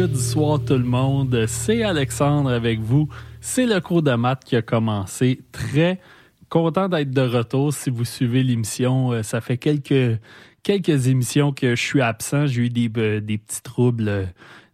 Mercredi soir tout le monde. C'est Alexandre avec vous. C'est le cours de maths qui a commencé. Très content d'être de retour. Si vous suivez l'émission, euh, ça fait quelques, émissions que je suis absent. J'ai eu des, euh, des petits troubles. Euh,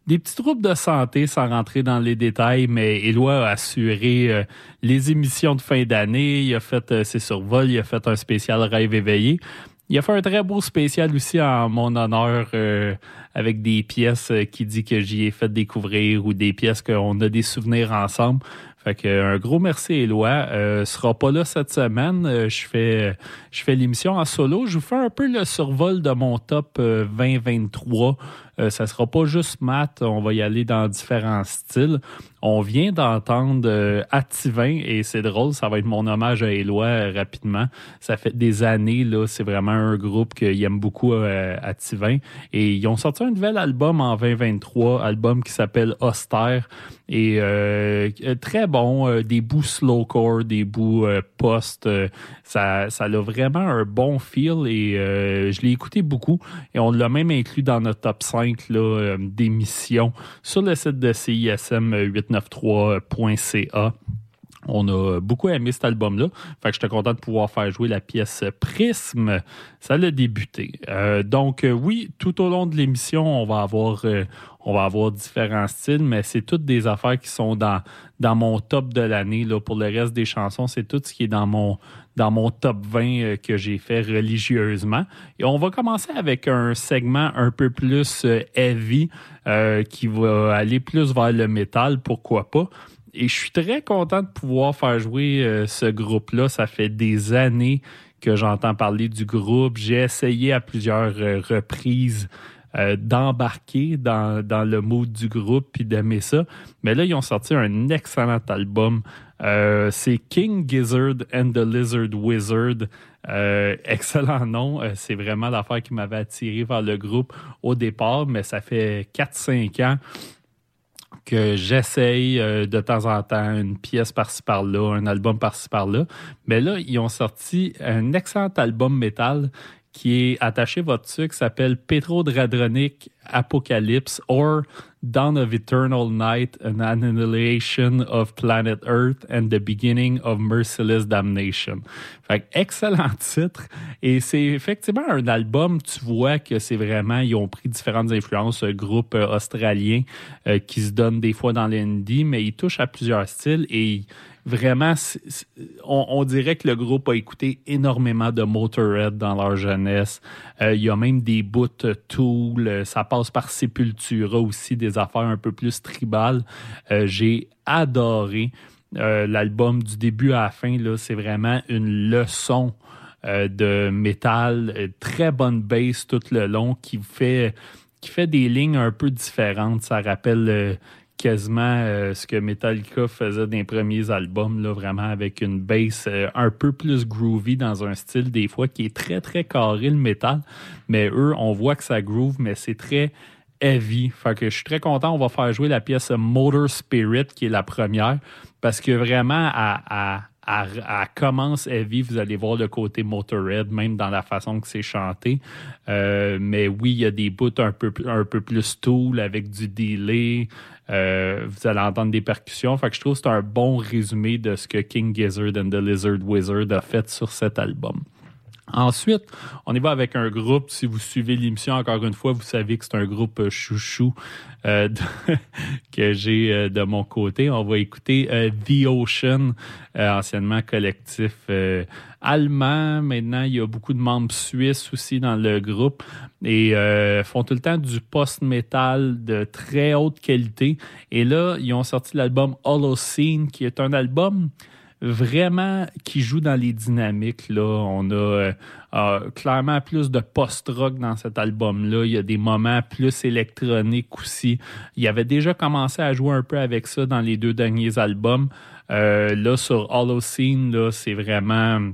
des petits troubles de santé sans rentrer dans les détails, mais Éloi a assuré les émissions de fin d'année. Il a fait ses survols, il a fait un spécial rêve éveillé. Il a fait un très beau spécial aussi en mon honneur euh, avec des pièces euh, qui dit que j'y ai fait découvrir ou des pièces qu'on a des souvenirs ensemble. Fait que un gros merci Éloi. Euh, sera pas là cette semaine. Euh, je fais je fais l'émission en solo. Je vous fais un peu le survol de mon top 2023. Euh, ça sera pas juste maths, on va y aller dans différents styles. On vient d'entendre euh, Ativin et c'est drôle, ça va être mon hommage à Éloi euh, rapidement. Ça fait des années, là, c'est vraiment un groupe qui aime beaucoup Ativin. Et ils ont sorti un nouvel album en 2023, album qui s'appelle Austère. Et très bon, des bouts slowcore, des bouts post. ça, ça a vraiment un bon feel et je l'ai écouté beaucoup. Et on l'a même inclus dans notre top 5 euh, d'émissions sur le site de CISM893.ca. On a beaucoup aimé cet album-là. Fait que j'étais content de pouvoir faire jouer la pièce Prisme. Ça l'a débuté. Euh, donc, euh, oui, tout au long de l'émission, on va avoir on va avoir différents styles, mais c'est toutes des affaires qui sont dans, dans mon top de l'année. Là. Pour le reste des chansons, c'est tout ce qui est dans mon, dans mon top 20 euh, que j'ai fait religieusement. Et on va commencer avec un segment un peu plus euh, heavy euh, qui va aller plus vers le métal, pourquoi pas. Et je suis très content de pouvoir faire jouer ce groupe-là. Ça fait des années que j'entends parler du groupe. J'ai essayé à plusieurs reprises euh, d'embarquer dans, dans, le mood du groupe puis d'aimer ça. Mais là, ils ont sorti un excellent album. Euh, c'est King Gizzard and the Lizard Wizard. Euh, excellent nom. c'est vraiment l'affaire qui m'avait attiré vers le groupe au départ, mais ça fait 4-5 ans que j'essaye de temps en temps une pièce par-ci par-là, un album par-ci par-là. Mais là, ils ont sorti un excellent album métal qui est attaché votre sucre s'appelle Petrodradronic Apocalypse or Dawn of Eternal Night, an annihilation of planet Earth and the beginning of merciless damnation. Fait excellent titre. Et c'est effectivement un album, tu vois que c'est vraiment, ils ont pris différentes influences, un groupe euh, australien euh, qui se donne des fois dans l'indie, mais ils touchent à plusieurs styles et vraiment, on, dirait que le groupe a écouté énormément de Motorhead dans leur jeunesse. Euh, il y a même des bouts Tool, ça passe par Sepultura aussi, des affaires un peu plus tribales. Euh, j'ai adoré euh, l'album du début à la fin. C'est vraiment une leçon de métal, très bonne bass tout le long qui fait qui fait des lignes un peu différentes. Ça rappelle quasiment euh, ce que Metallica faisait dans les premiers albums, là, vraiment avec une bass euh, un peu plus groovy dans un style des fois qui est très très carré le métal. Mais eux, on voit que ça groove, mais c'est très heavy. Fait que je suis très content. On va faire jouer la pièce Motor Spirit qui est la première parce que vraiment à, à commence heavy, vous allez voir le côté Motorhead, même dans la façon que c'est chanté. Euh, mais oui, il y a des bouts un peu, un peu plus tool avec du delay. Euh, vous allez entendre des percussions. Fait que je trouve que c'est un bon résumé de ce que King Gizzard and the Lizard Wizard a fait sur cet album. Ensuite, on y va avec un groupe. Si vous suivez l'émission, encore une fois, vous savez que c'est un groupe euh, chouchou euh, que j'ai euh, de mon côté. On va écouter The Ocean, anciennement collectif allemand. Maintenant, il y a beaucoup de membres suisses aussi dans le groupe et font tout le temps du post-metal de très haute qualité. Et là, ils ont sorti l'album Holocene, qui est un album vraiment qui joue dans les dynamiques. Là. On a euh, euh, clairement plus de post-rock dans cet album-là. Il y a des moments plus électroniques aussi. Il avait déjà commencé à jouer un peu avec ça dans les deux derniers albums. Euh, là, sur Holocene, là, c'est vraiment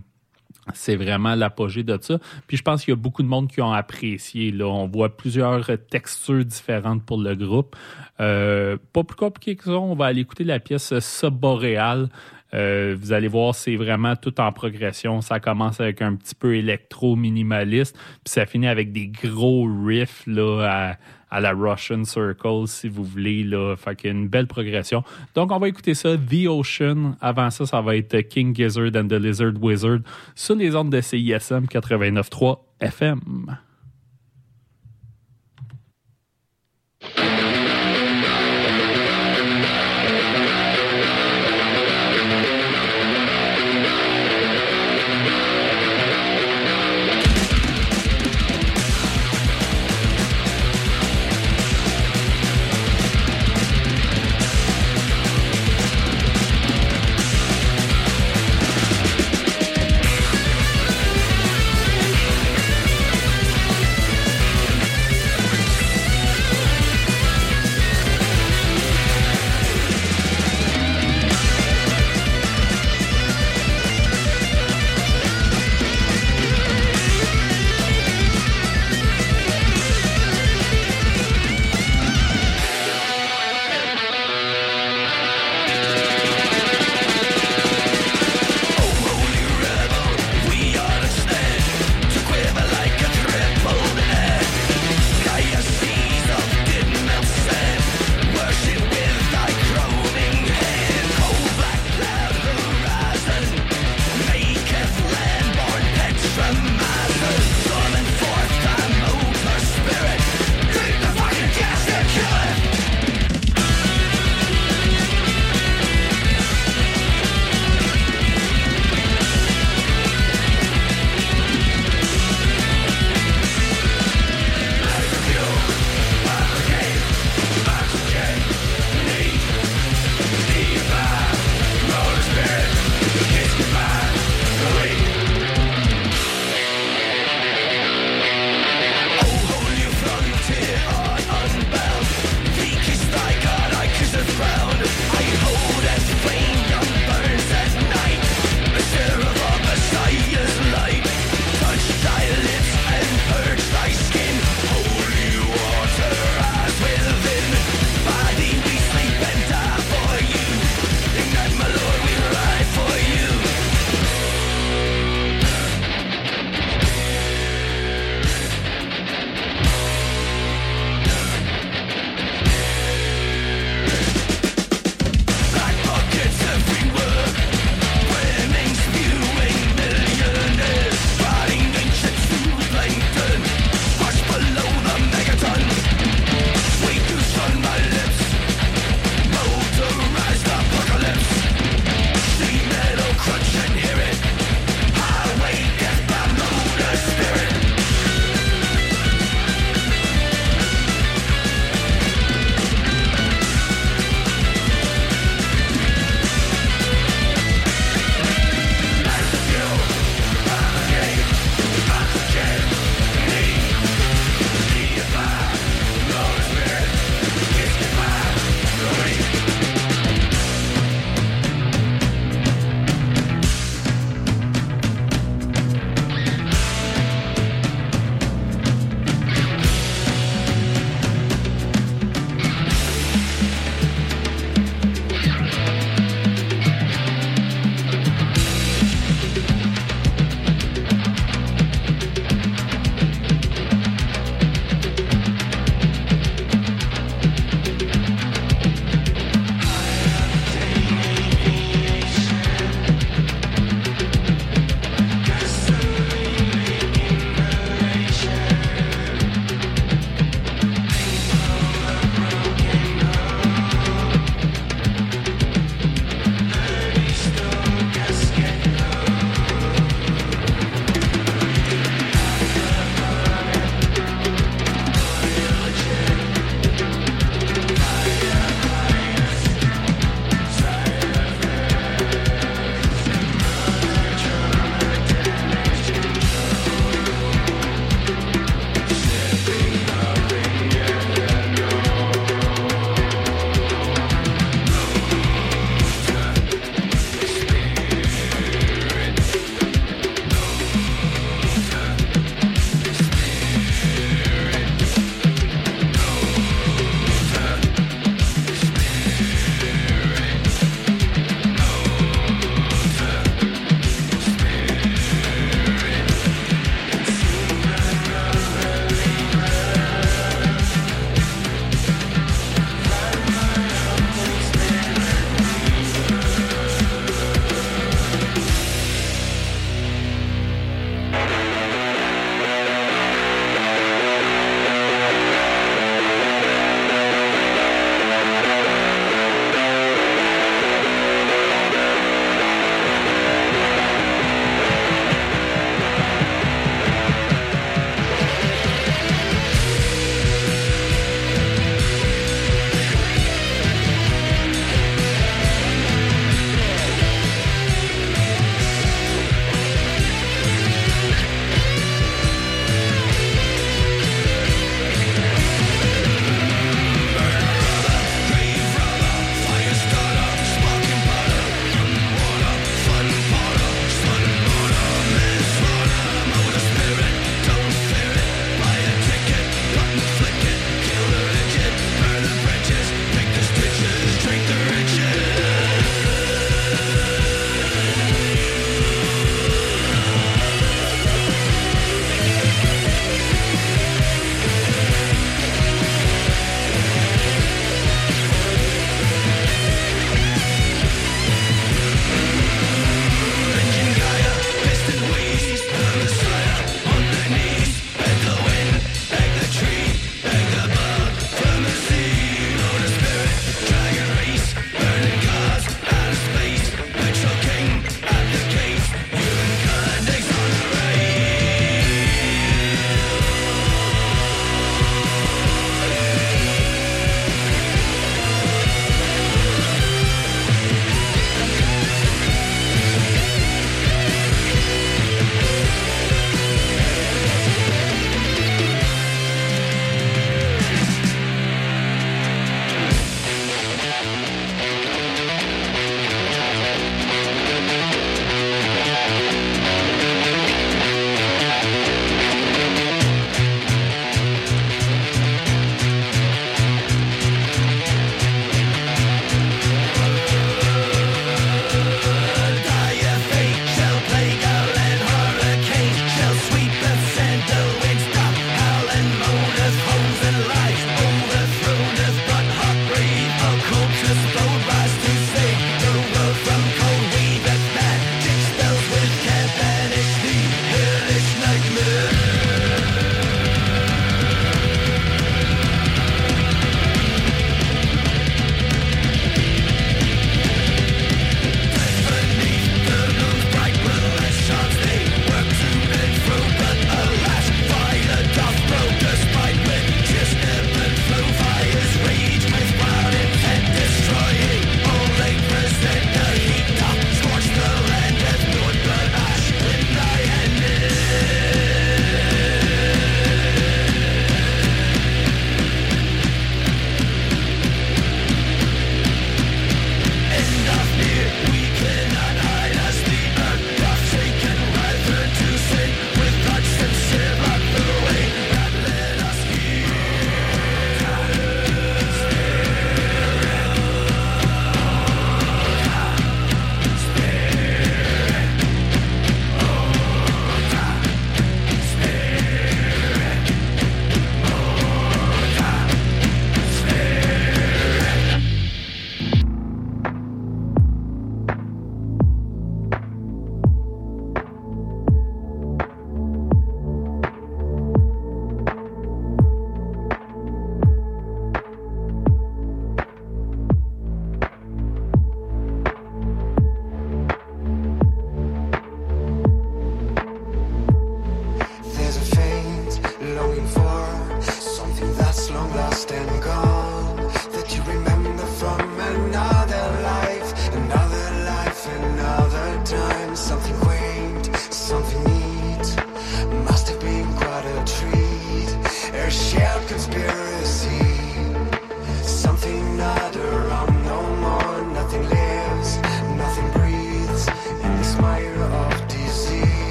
c'est vraiment l'apogée de ça. Puis je pense qu'il y a beaucoup de monde qui ont apprécié. Là. On voit plusieurs textures différentes pour le groupe. pas plus compliqué que ça, on va aller écouter la pièce Subboréal euh, vous allez voir, c'est vraiment tout en progression. Ça commence avec un petit peu électro-minimaliste, puis ça finit avec des gros riffs là, à, la Russian Circle, si vous voulez. Là. Fait qu'il y a une belle progression. Donc, on va écouter ça, The Ocean. Avant ça, ça va être King Gizzard and the Lizard Wizard sur les ondes de CISM 89.3 FM.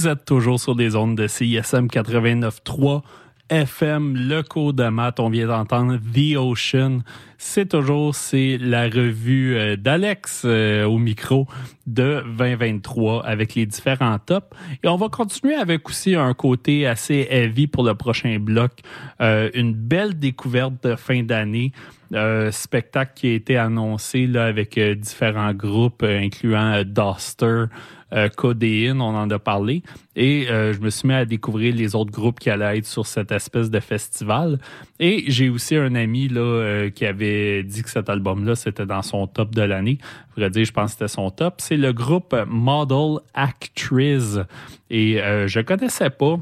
Vous êtes toujours sur des ondes de CISM 89.3 FM, le cours de maths. On vient d'entendre The Ocean. C'est toujours c'est la revue euh, d'Alex euh, au micro de 2023 avec les différents tops. Et on va continuer avec aussi un côté assez heavy pour le prochain bloc. Euh, une belle découverte de fin d'année. spectacle qui a été annoncé là, avec différents groupes, incluant Duster, euh, on en a parlé. Et euh, je me suis mis à découvrir les autres groupes qui allaient être sur cette espèce de festival. Et j'ai aussi un ami là euh, qui avait dit que cet album-là, c'était dans son top de l'année. Je dire, je pense que c'était son top. C'est le groupe Model Actress. Et je connaissais pas.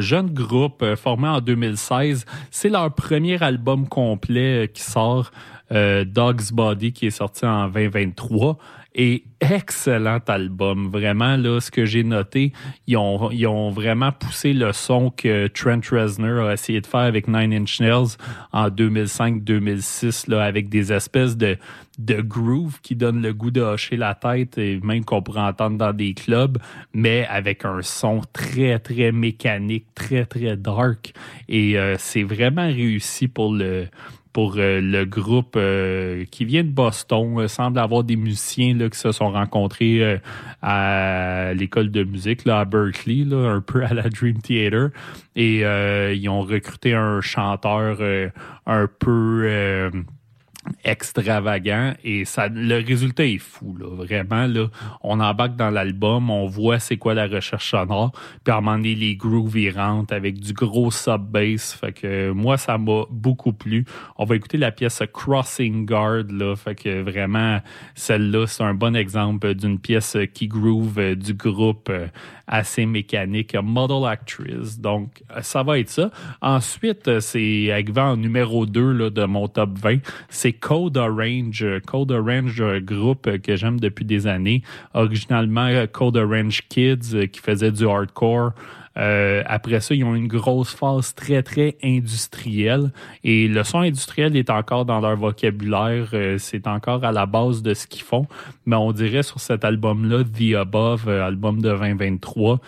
jeune groupe formé en 2016. C'est leur premier album complet qui sort, Dog's Body, qui est sorti en 2023. Et excellent album. Vraiment, là, ce que j'ai noté, ils ont, ils ont vraiment poussé le son que Trent Reznor a essayé de faire avec Nine Inch Nails en 2005-2006, là, avec des espèces de, de groove qui donnent le goût de hocher la tête et même qu'on pourrait entendre dans des clubs, mais avec un son très, très mécanique, très, très dark. Et euh, c'est vraiment réussi pour le pour euh, le groupe euh, qui vient de Boston. Il semble avoir des musiciens là, qui se sont rencontrés euh, à l'école de musique là, à Berkeley, là, un peu à la Dream Theater. Et ils ont recruté un chanteur un peu extravagant et ça le résultat est fou là. Vraiment là on embarque dans l'album on voit c'est quoi la recherche sonore puis à un moment donné les grooves rentrent avec du gros sub bass. Fait que moi ça m'a beaucoup plu. On va écouter la pièce Crossing Guard là. Fait que vraiment celle-là c'est un bon exemple d'une pièce qui groove du groupe assez mécanique Model Actress. Donc ça va être ça. Ensuite c'est arrivé en numéro 2 là, de mon top 20 c'est Code Orange. Code Orange, groupe que j'aime depuis des années. Originalement, Code Orange Kids euh, qui faisait du hardcore. Euh, après ça, ils ont une grosse phase très, très industrielle. Et le son industriel est encore dans leur vocabulaire. Euh, c'est encore à la base de ce qu'ils font. Mais on dirait sur cet album-là, The Above, album de 2023,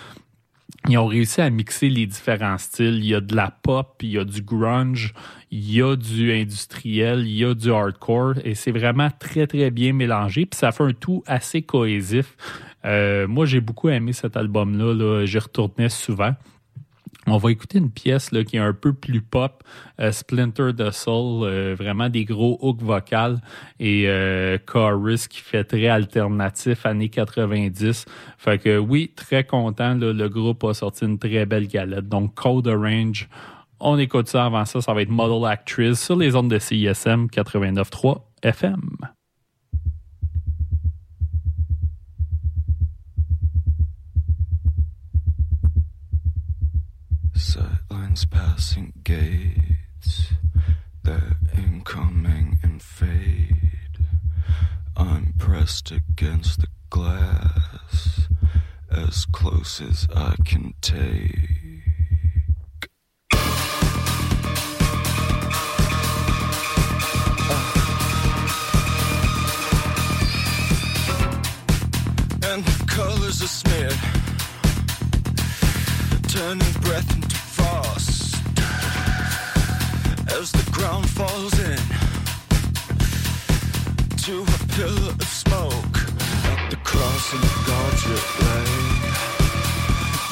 ils ont réussi à mixer les différents styles. Il y a de la pop, il y a du grunge, il y a du industriel, il y a du hardcore, et c'est vraiment très, très bien mélangé. Puis ça fait un tout assez cohésif. Euh, moi, j'ai beaucoup aimé cet album-là. Là. J'y retournais souvent. On va écouter une pièce là, qui est un peu plus pop, euh, Splinter the Soul, euh, vraiment des gros hooks vocales et euh, chorus qui fait très alternatif années 90. Fait que oui, très content, le groupe a sorti une très belle galette. Donc Code Orange, on écoute ça avant ça, ça va être Model Actress sur les ondes de CISM 89.3 FM. Sightlines passing gates, they're incoming and fade. I'm pressed against the glass, as close as I can take. and the colors are smeared turning breath as the ground falls in to a pillar of smoke at the crossing of God's lay.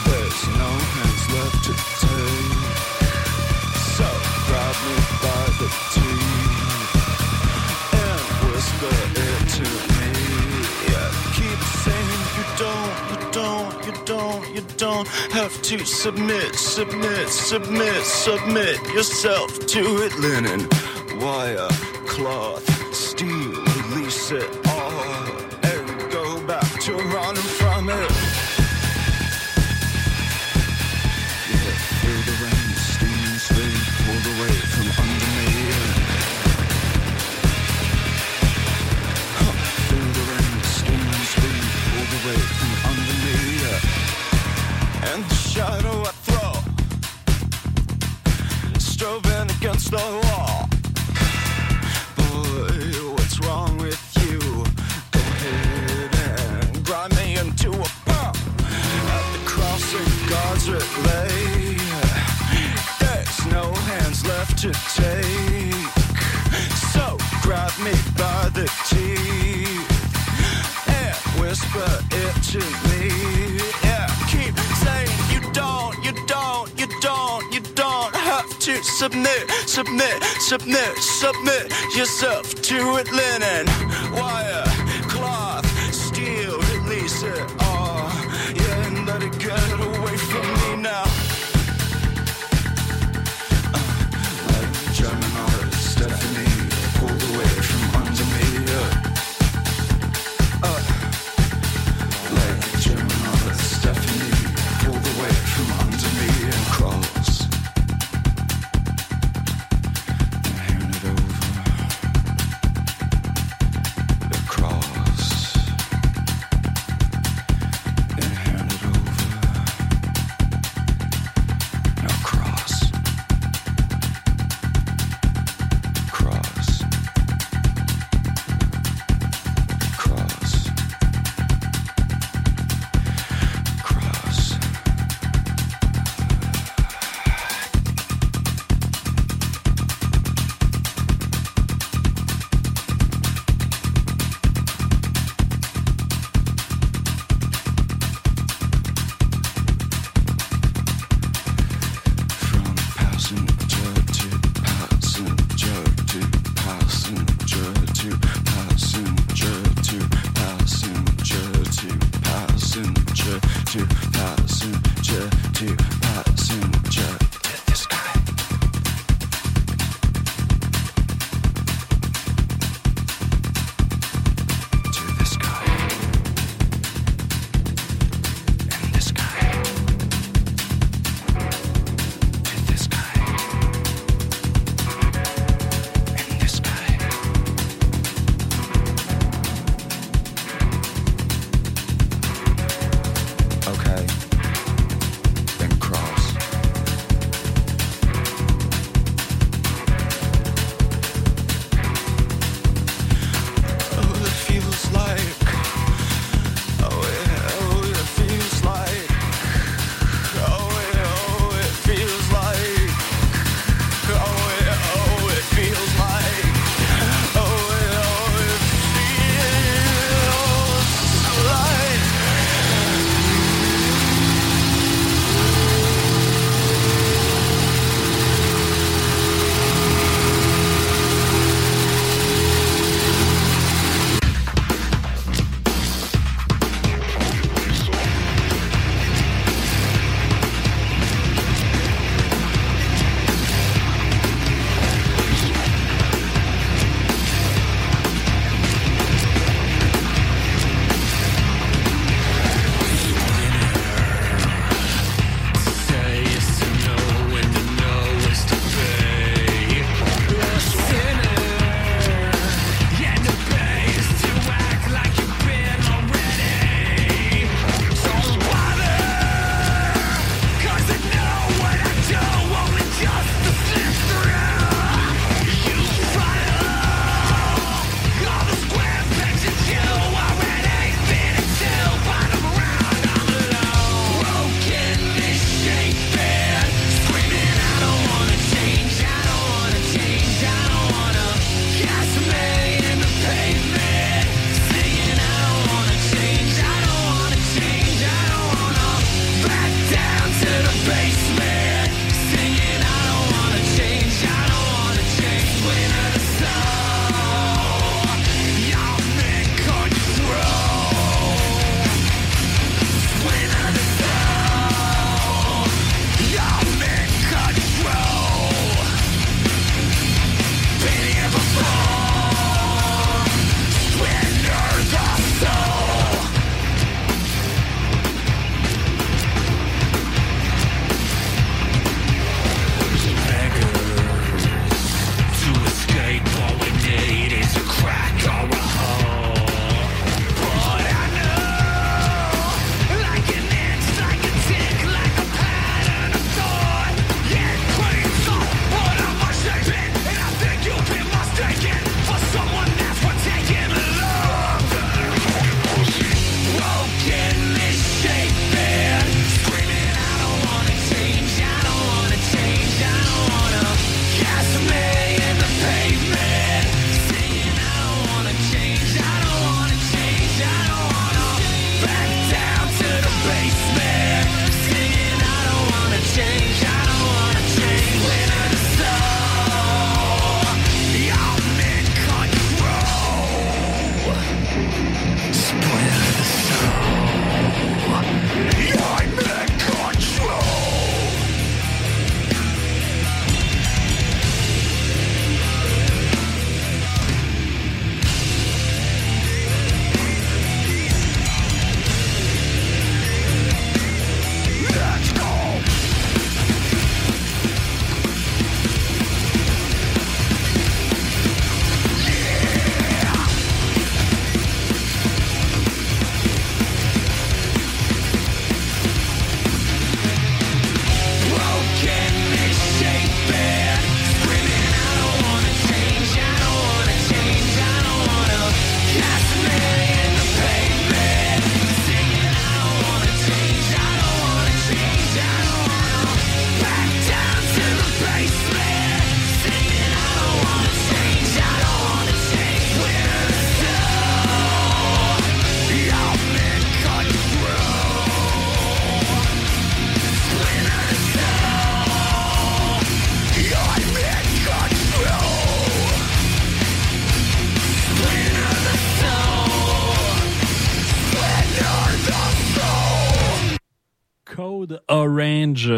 There's no hands left to take, so grab me don't, have to submit, submit, submit, submit yourself to it. Linen, wire, cloth, steel, release it against the. Boy, what's wrong with you? Go ahead and grind me into a. At the crossing, lay. Submit, submit, submit, submit yourself to it. Linen, wire,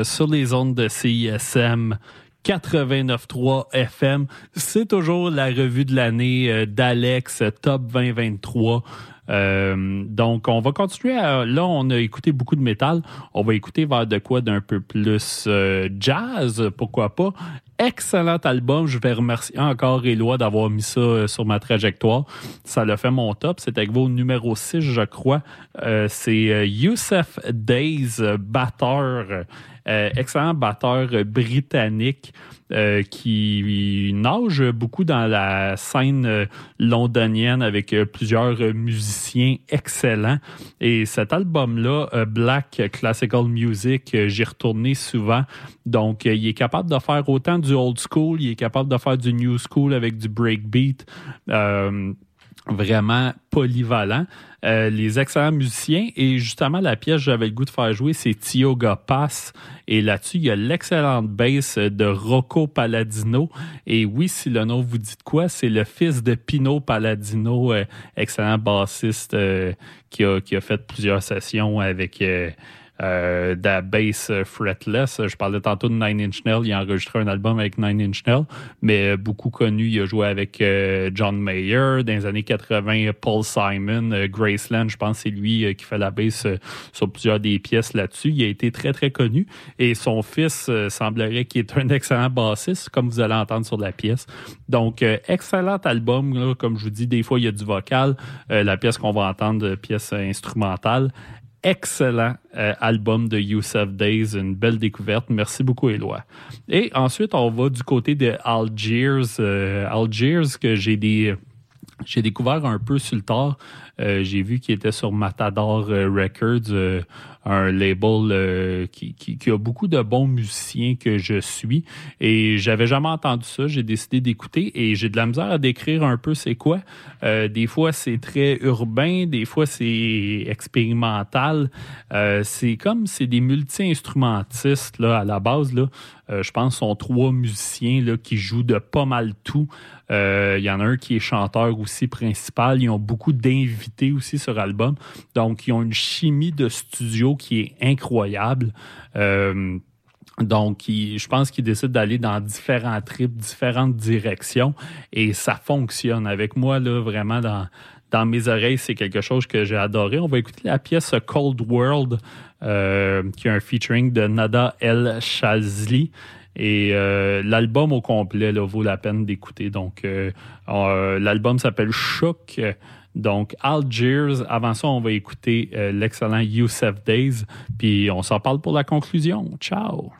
Sur les ondes de CISM. 89.3 FM. C'est toujours la revue de l'année euh, d'Alex Top 2023. Euh, donc, on va continuer. À, là, on a écouté beaucoup de métal. On va écouter vers de quoi d'un peu plus euh, jazz, pourquoi pas. Excellent album. Je vais remercier encore Éloi d'avoir mis ça sur ma trajectoire. Ça l'a fait mon top. C'est avec vos numéro 6, je crois. C'est Youssef Days, batteur. Excellent batteur britannique. Euh, qui nage beaucoup dans la scène euh, londonienne avec euh, plusieurs musiciens excellents. Et cet album-là, Black Classical Music, j'y retourné souvent. Donc, il est capable de faire autant du old school, il est capable de faire du new school avec du breakbeat vraiment polyvalent. Euh, les excellents musiciens et justement la pièce que j'avais le goût de faire jouer, c'est Tioga Pass. Et là-dessus, il y a l'excellente bass de Rocco Palladino. Et oui, si le nom vous dit quoi, c'est le fils de Pino Palladino, euh, excellent bassiste euh, qui, a, qui a fait plusieurs sessions avec euh, de la bass fretless. Je parlais tantôt de Nine Inch Nails. Il a enregistré un album avec Nine Inch Nails, mais beaucoup connu. Il a joué avec euh, John Mayer. Dans les années 80, Paul Simon, euh, Graceland, je pense que c'est lui qui fait la bass sur plusieurs des pièces là-dessus. Il a été très, très connu. Et son fils semblerait qu'il est un excellent bassiste, comme vous allez entendre sur la pièce. Donc, excellent album. comme je vous dis, des fois, il y a du vocal. la pièce qu'on va entendre, pièce instrumentale excellent euh, album de Youssef Days, une belle découverte. Merci beaucoup, Éloi. Et ensuite, on va du côté de Algiers. Euh, Algiers, que j'ai des j'ai découvert un peu sur le tard. Euh, j'ai vu qu'il était sur Matador Records, un label euh, qui, qui, a beaucoup de bons musiciens que je suis. Et j'avais jamais entendu ça. J'ai décidé d'écouter et j'ai de la misère à décrire un peu c'est quoi. Euh, des fois, c'est très urbain, des fois, c'est expérimental. Euh, c'est comme, c'est des multi-instrumentistes là, à la base. Là. je pense sont trois musiciens là, qui jouent de pas mal tout. Il y en a un qui est chanteur aussi principal. Ils ont beaucoup d'invités aussi sur l'album. Donc, ils ont une chimie de studio qui est incroyable. Euh, donc, je pense qu'il décide d'aller dans différents trips, différentes directions, et ça fonctionne. Avec moi, là, vraiment, dans, dans mes oreilles, c'est quelque chose que j'ai adoré. On va écouter la pièce Cold World, euh, qui a un featuring de Nada El Shazli. Et euh, l'album au complet là, vaut la peine d'écouter. Donc, l'album s'appelle Shook. Donc, Algiers, avant ça, on va écouter euh, l'excellent Youssef Days, puis on s'en parle pour la conclusion. Ciao!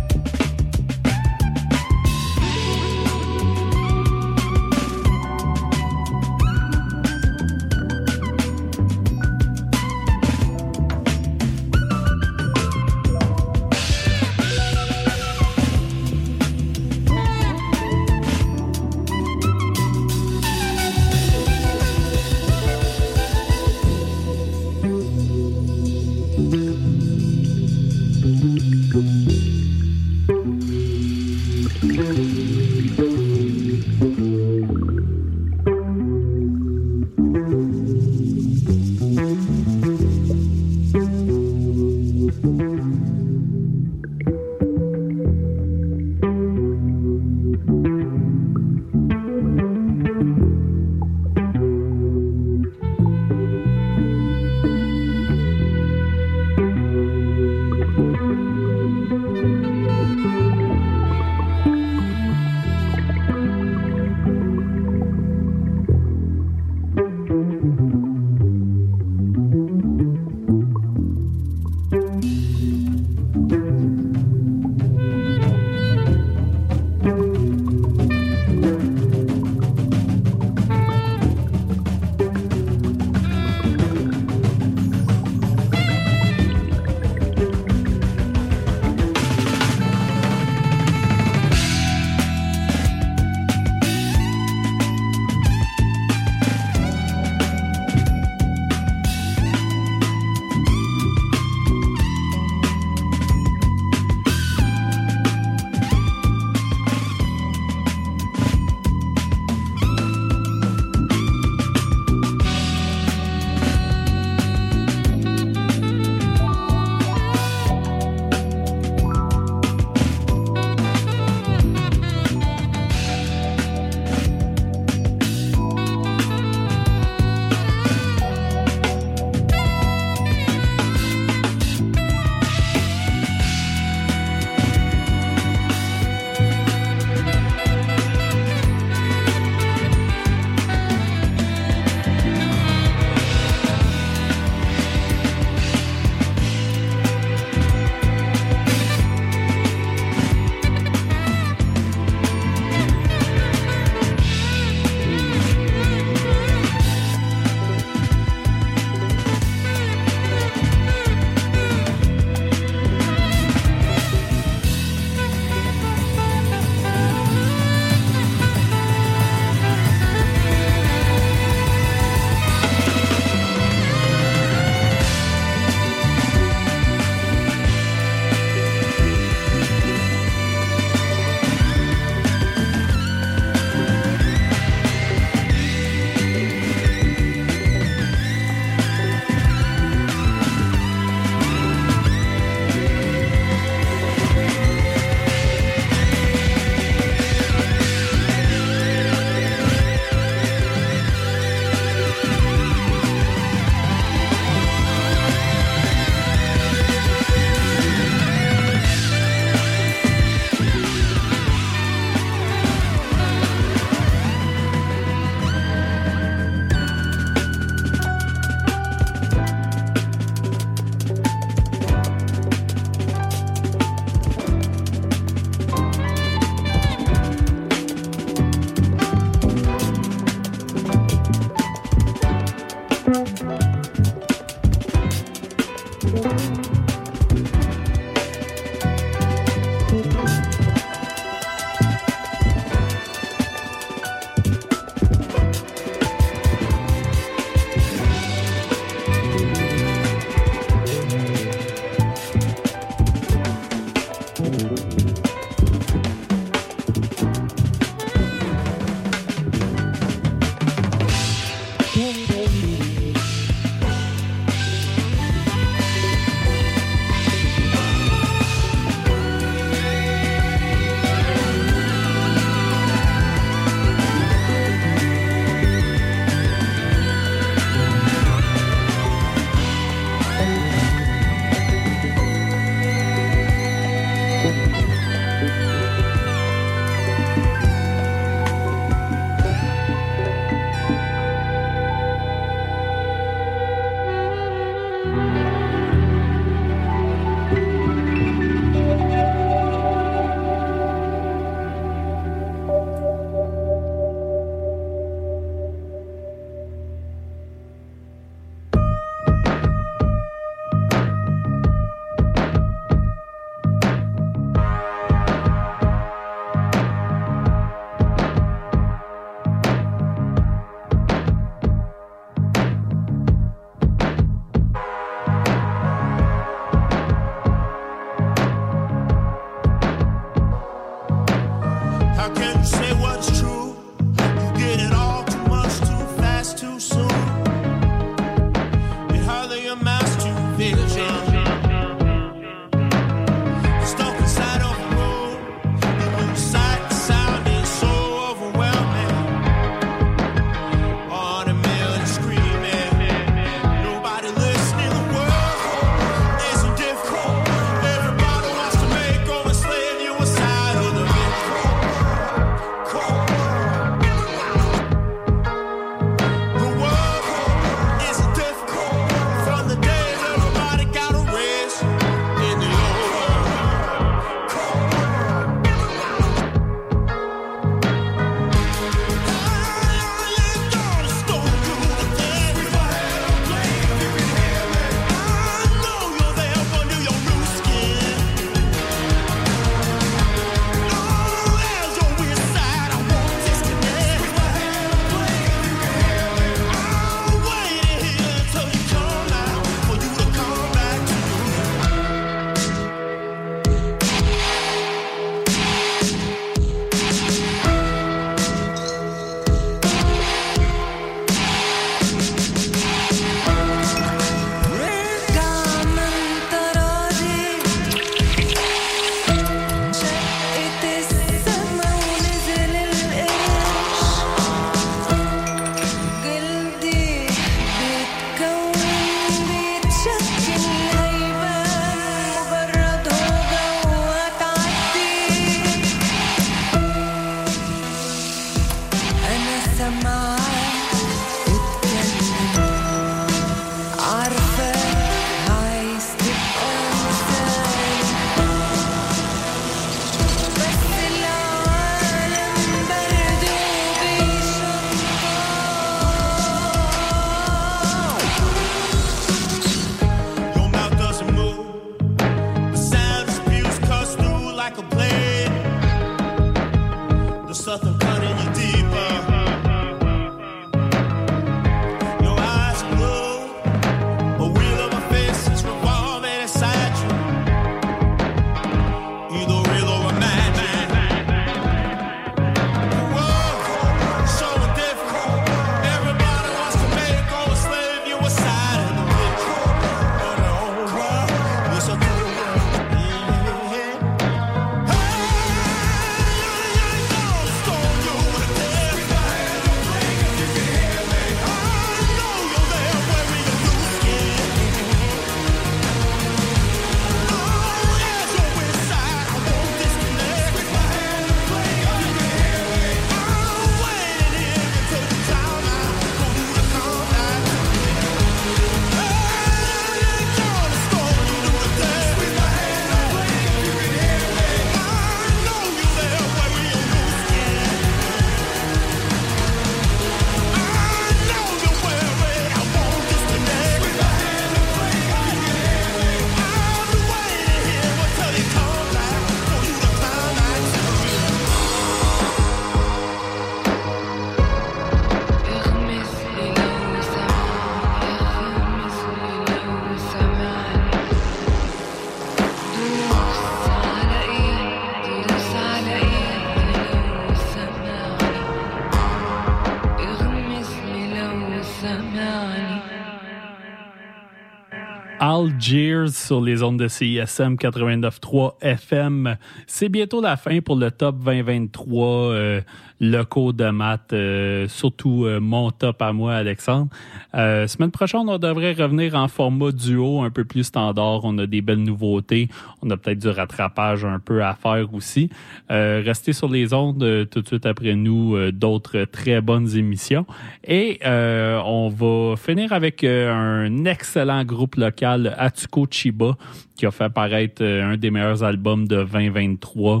Algiers sur les ondes de CISM 89.3 FM. C'est bientôt la fin pour le top 2023 locaux de maths, euh, surtout euh, mon top à moi, Alexandre. Euh, semaine prochaine, on devrait revenir en format duo un peu plus standard. On a des belles nouveautés. On a peut-être du rattrapage un peu à faire aussi. restez sur les ondes tout de suite après nous, d'autres très bonnes émissions. Et on va finir avec un excellent groupe local, Atuko Chiba, qui a fait paraître un des meilleurs albums de 2023 euh,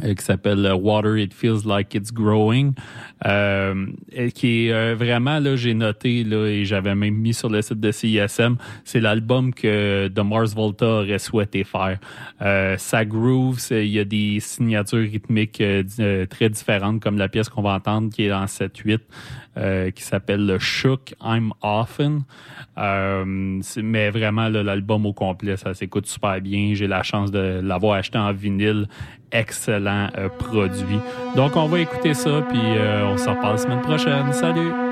qui s'appelle euh, Water It Feels Like It's Growing, euh, qui est euh, vraiment, là, j'ai noté, là, et j'avais même mis sur le site de CISM, c'est l'album que The Mars Volta aurait souhaité faire. Euh, ça groove, il y a des signatures rythmiques très différentes, comme la pièce qu'on va entendre qui est en 7-8, qui s'appelle le Shook I'm Often. mais vraiment, l'album au complet, ça s'écoute super bien. J'ai la chance de l'avoir acheté en vinyle excellent euh, produit. Donc, on va écouter ça, puis euh, on s'en reparle la semaine prochaine. Salut!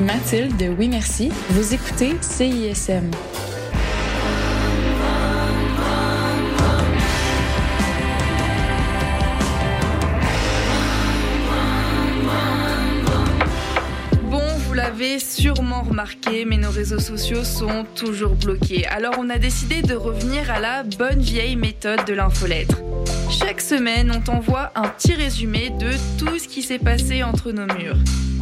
Mathilde de Oui Merci. Vous écoutez CISM. l'avez sûrement remarqué, mais nos réseaux sociaux sont toujours bloqués. Alors on a décidé de revenir à la bonne vieille méthode de l'infolettre. Chaque semaine, on t'envoie un petit résumé de tout ce qui s'est passé entre nos murs.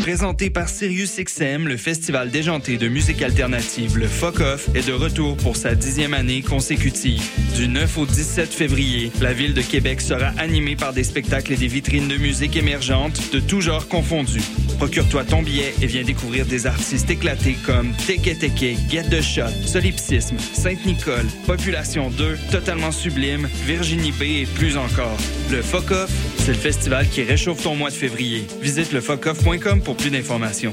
Présenté par SiriusXM, le festival déjanté de musique alternative, le Fuck Off, est de retour pour sa dixième année consécutive. Du 9 au 17 février, la ville de Québec sera animée par des spectacles et des vitrines de musique émergentes de tous genres confondus. Procure-toi ton billet et viens découvrir des artistes éclatés comme Teke Teke, Get the Shot, Solipsisme, Sainte-Nicole, Population 2, Totalement Sublime, Virginie B et plus encore. Le Fuck c'est le festival qui réchauffe ton mois de février. Visite le pour plus d'informations.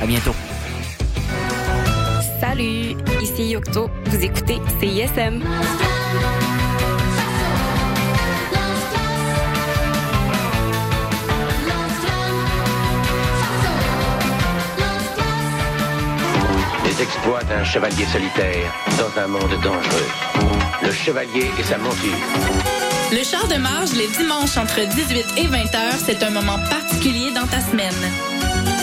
À bientôt. Salut, ici Yocto. Vous écoutez CISM. Les exploits d'un chevalier solitaire dans un monde dangereux. Le chevalier et sa monture. Le char de marge les dimanches entre 18 et 20 heures, c'est un moment particulier dans ta semaine.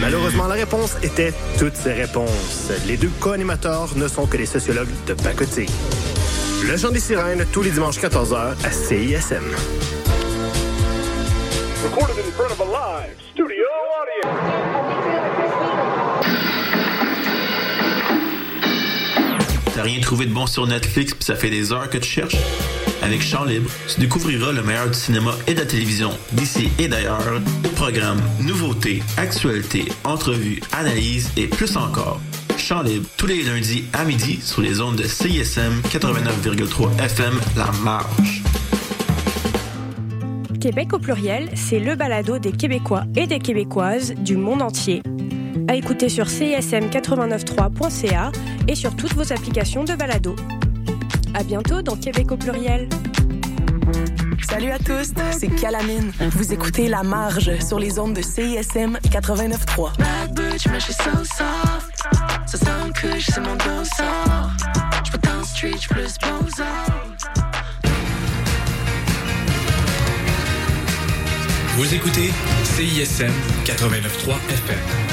Malheureusement, la réponse était toutes ces réponses. Les deux co-animateurs ne sont que des sociologues de pacotille. Le chant des sirènes, tous les dimanches 14h à CISM. T'as rien trouvé de bon sur Netflix puis ça fait des heures que tu cherches? Avec Chant Libre, tu découvriras le meilleur du cinéma et de la télévision d'ici et d'ailleurs. Programmes, nouveautés, actualités, entrevues, analyses et plus encore. Chant Libre, tous les lundis à midi sur les ondes de CISM 89,3 FM La Marge. Québec au pluriel, c'est le balado des Québécois et des Québécoises du monde entier. À écouter sur cism893.ca et sur toutes vos applications de balado. À bientôt dans Québec au pluriel. Salut à tous, c'est Calamine. Vous écoutez La Marge sur les ondes de CISM 89.3. Bad bitch, mais j'suis so soft. Ça sent que c'est mon dos sort. J'peux dans le street, j'plus bizarre. Vous écoutez CISM 89.3 FM.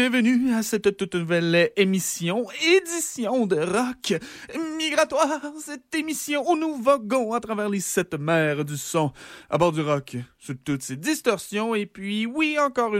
Bienvenue à cette toute nouvelle émission, édition de rock migratoire, cette émission où nous voguons à travers les sept mers du son, à bord du rock, sous toutes ses distorsions. Et puis oui, encore une